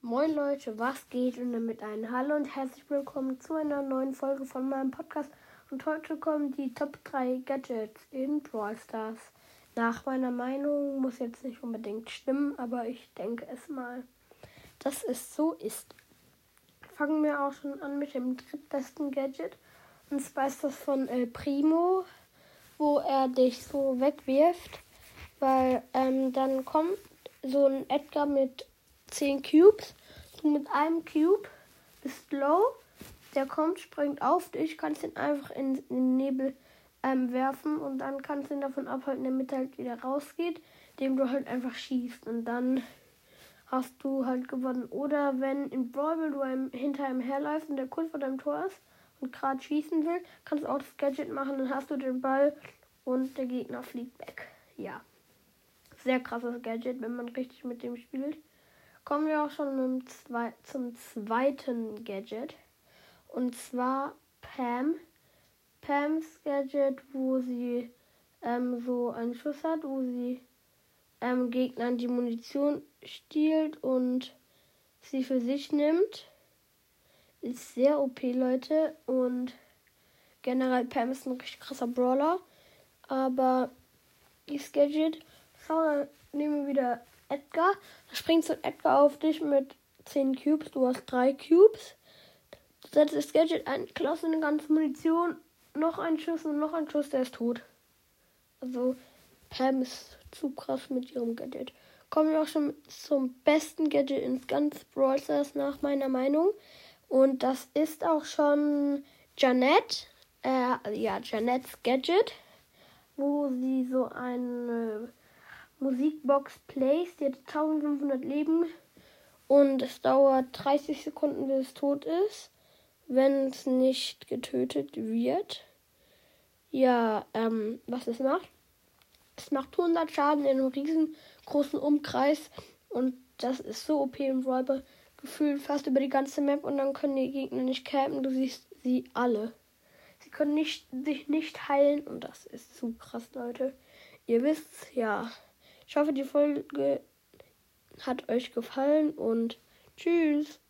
Moin Leute, was geht? Und damit ein Hallo und herzlich willkommen zu einer neuen Folge von meinem Podcast. Und heute kommen die Top 3 Gadgets in Brawl Stars. Nach meiner Meinung muss jetzt nicht unbedingt stimmen, aber ich denke es mal, dass es so ist. Fangen wir auch schon an mit dem drittbesten Gadget. Und zwar ist das von El Primo, wo er dich so wegwirft. Weil ähm, dann kommt so ein Edgar mit 10 Cubes. Du mit einem Cube bist low. Der kommt, springt auf dich, kannst ihn einfach in, den Nebel ähm, werfen und dann kannst du ihn davon abhalten, damit er halt wieder rausgeht, indem du halt einfach schießt und dann hast du halt gewonnen. Oder wenn in Brawl du einem, hinter einem herläufst und der kurz vor deinem Tor ist und gerade schießen will, kannst du auch das Gadget machen, dann hast du den Ball und der Gegner fliegt weg. Ja. Sehr krasses Gadget, wenn man richtig mit dem spielt kommen wir auch schon Zwe zum zweiten Gadget. Und zwar Pam. Pams Gadget, wo sie ähm, so einen Schuss hat, wo sie ähm, Gegnern die Munition stiehlt und sie für sich nimmt. Ist sehr OP, Leute. Und generell Pam ist ein richtig krasser Brawler. Aber dieses Gadget, schau, nehmen wir wieder Edgar. Da springt so Edgar auf dich mit 10 Cubes. Du hast 3 Cubes. Du setzt das Gadget ein, klaust eine ganze Munition, noch ein Schuss und noch ein Schuss, der ist tot. Also Pam ist zu krass mit ihrem Gadget. Kommen wir auch schon zum besten Gadget ins ganze Brawl Stars nach meiner Meinung. Und das ist auch schon Janet. Äh, ja, Janets Gadget. Wo sie so eine Musikbox Plays. Die hat 1500 Leben und es dauert 30 Sekunden, bis es tot ist, wenn es nicht getötet wird. Ja, ähm, was es macht? Es macht 100 Schaden in einem riesengroßen Umkreis und das ist so OP im Räuber gefühlt fast über die ganze Map und dann können die Gegner nicht campen. Du siehst sie alle. Sie können nicht, sich nicht heilen und das ist zu krass, Leute. Ihr wisst, ja. Ich hoffe, die Folge hat euch gefallen und tschüss.